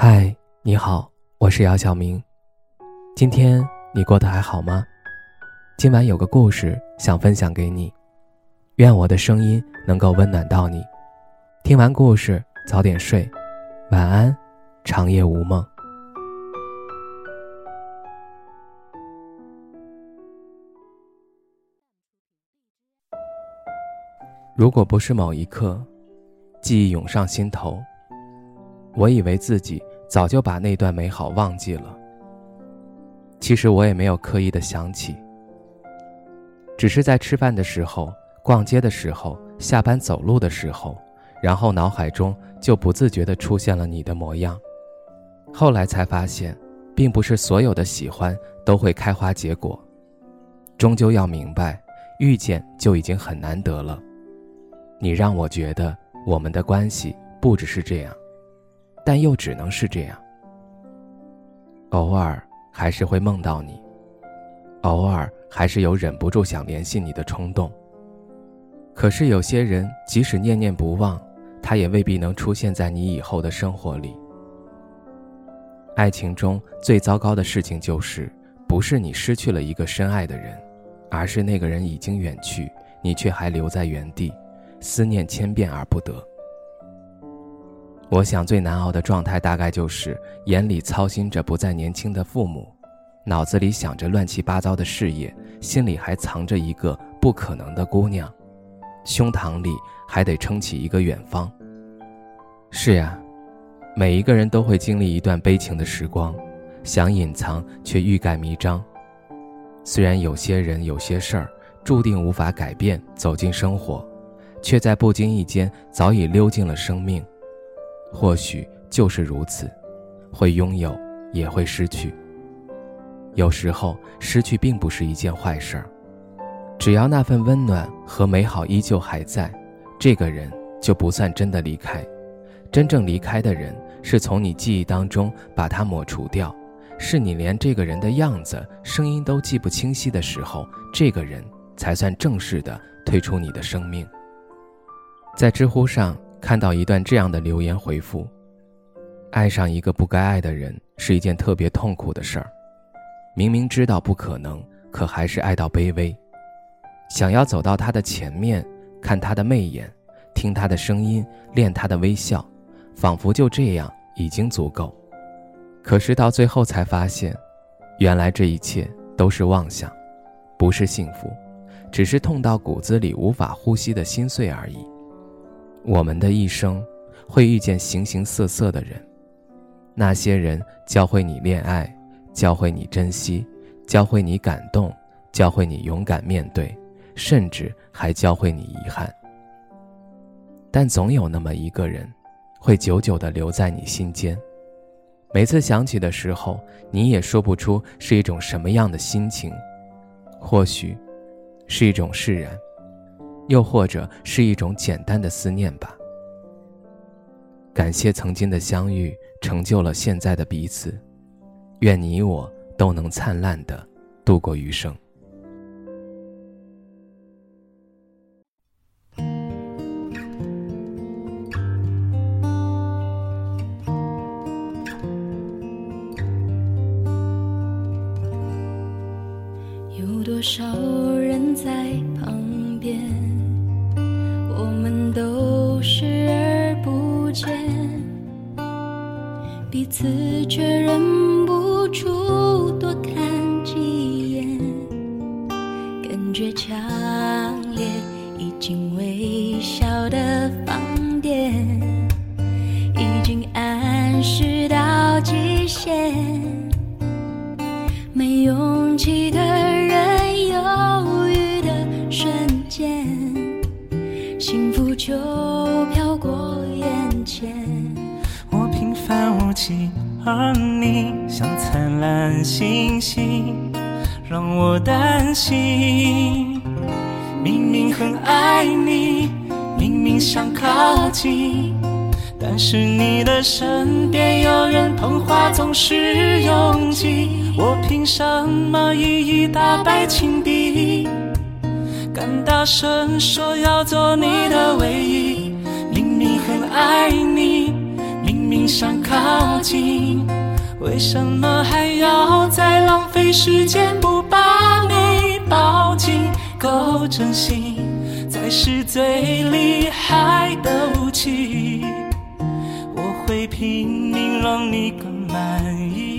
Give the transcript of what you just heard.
嗨，你好，我是姚晓明。今天你过得还好吗？今晚有个故事想分享给你，愿我的声音能够温暖到你。听完故事早点睡，晚安，长夜无梦。如果不是某一刻，记忆涌上心头，我以为自己。早就把那段美好忘记了。其实我也没有刻意的想起，只是在吃饭的时候、逛街的时候、下班走路的时候，然后脑海中就不自觉的出现了你的模样。后来才发现，并不是所有的喜欢都会开花结果，终究要明白，遇见就已经很难得了。你让我觉得我们的关系不只是这样。但又只能是这样。偶尔还是会梦到你，偶尔还是有忍不住想联系你的冲动。可是有些人即使念念不忘，他也未必能出现在你以后的生活里。爱情中最糟糕的事情就是，不是你失去了一个深爱的人，而是那个人已经远去，你却还留在原地，思念千遍而不得。我想最难熬的状态大概就是眼里操心着不再年轻的父母，脑子里想着乱七八糟的事业，心里还藏着一个不可能的姑娘，胸膛里还得撑起一个远方。是呀，每一个人都会经历一段悲情的时光，想隐藏却欲盖弥彰。虽然有些人有些事儿注定无法改变走进生活，却在不经意间早已溜进了生命。或许就是如此，会拥有，也会失去。有时候失去并不是一件坏事儿，只要那份温暖和美好依旧还在，这个人就不算真的离开。真正离开的人，是从你记忆当中把他抹除掉，是你连这个人的样子、声音都记不清晰的时候，这个人才算正式的退出你的生命。在知乎上。看到一段这样的留言回复：“爱上一个不该爱的人是一件特别痛苦的事儿，明明知道不可能，可还是爱到卑微，想要走到他的前面，看他的媚眼，听他的声音，恋他的微笑，仿佛就这样已经足够。可是到最后才发现，原来这一切都是妄想，不是幸福，只是痛到骨子里无法呼吸的心碎而已。”我们的一生，会遇见形形色色的人，那些人教会你恋爱，教会你珍惜，教会你感动，教会你勇敢面对，甚至还教会你遗憾。但总有那么一个人，会久久地留在你心间。每次想起的时候，你也说不出是一种什么样的心情，或许，是一种释然。又或者是一种简单的思念吧。感谢曾经的相遇，成就了现在的彼此。愿你我都能灿烂的度过余生。有多少人在旁边？彼此却忍不住多看几眼，感觉强而你像灿烂星星，让我担心。明明很爱你，明明想靠近，但是你的身边有人，童话总是拥挤。我凭什么一一打败情敌？敢大声说要做你的唯一？明明很爱你。想靠近，为什么还要再浪费时间不把你抱紧？够真心才是最厉害的武器，我会拼命让你更满意。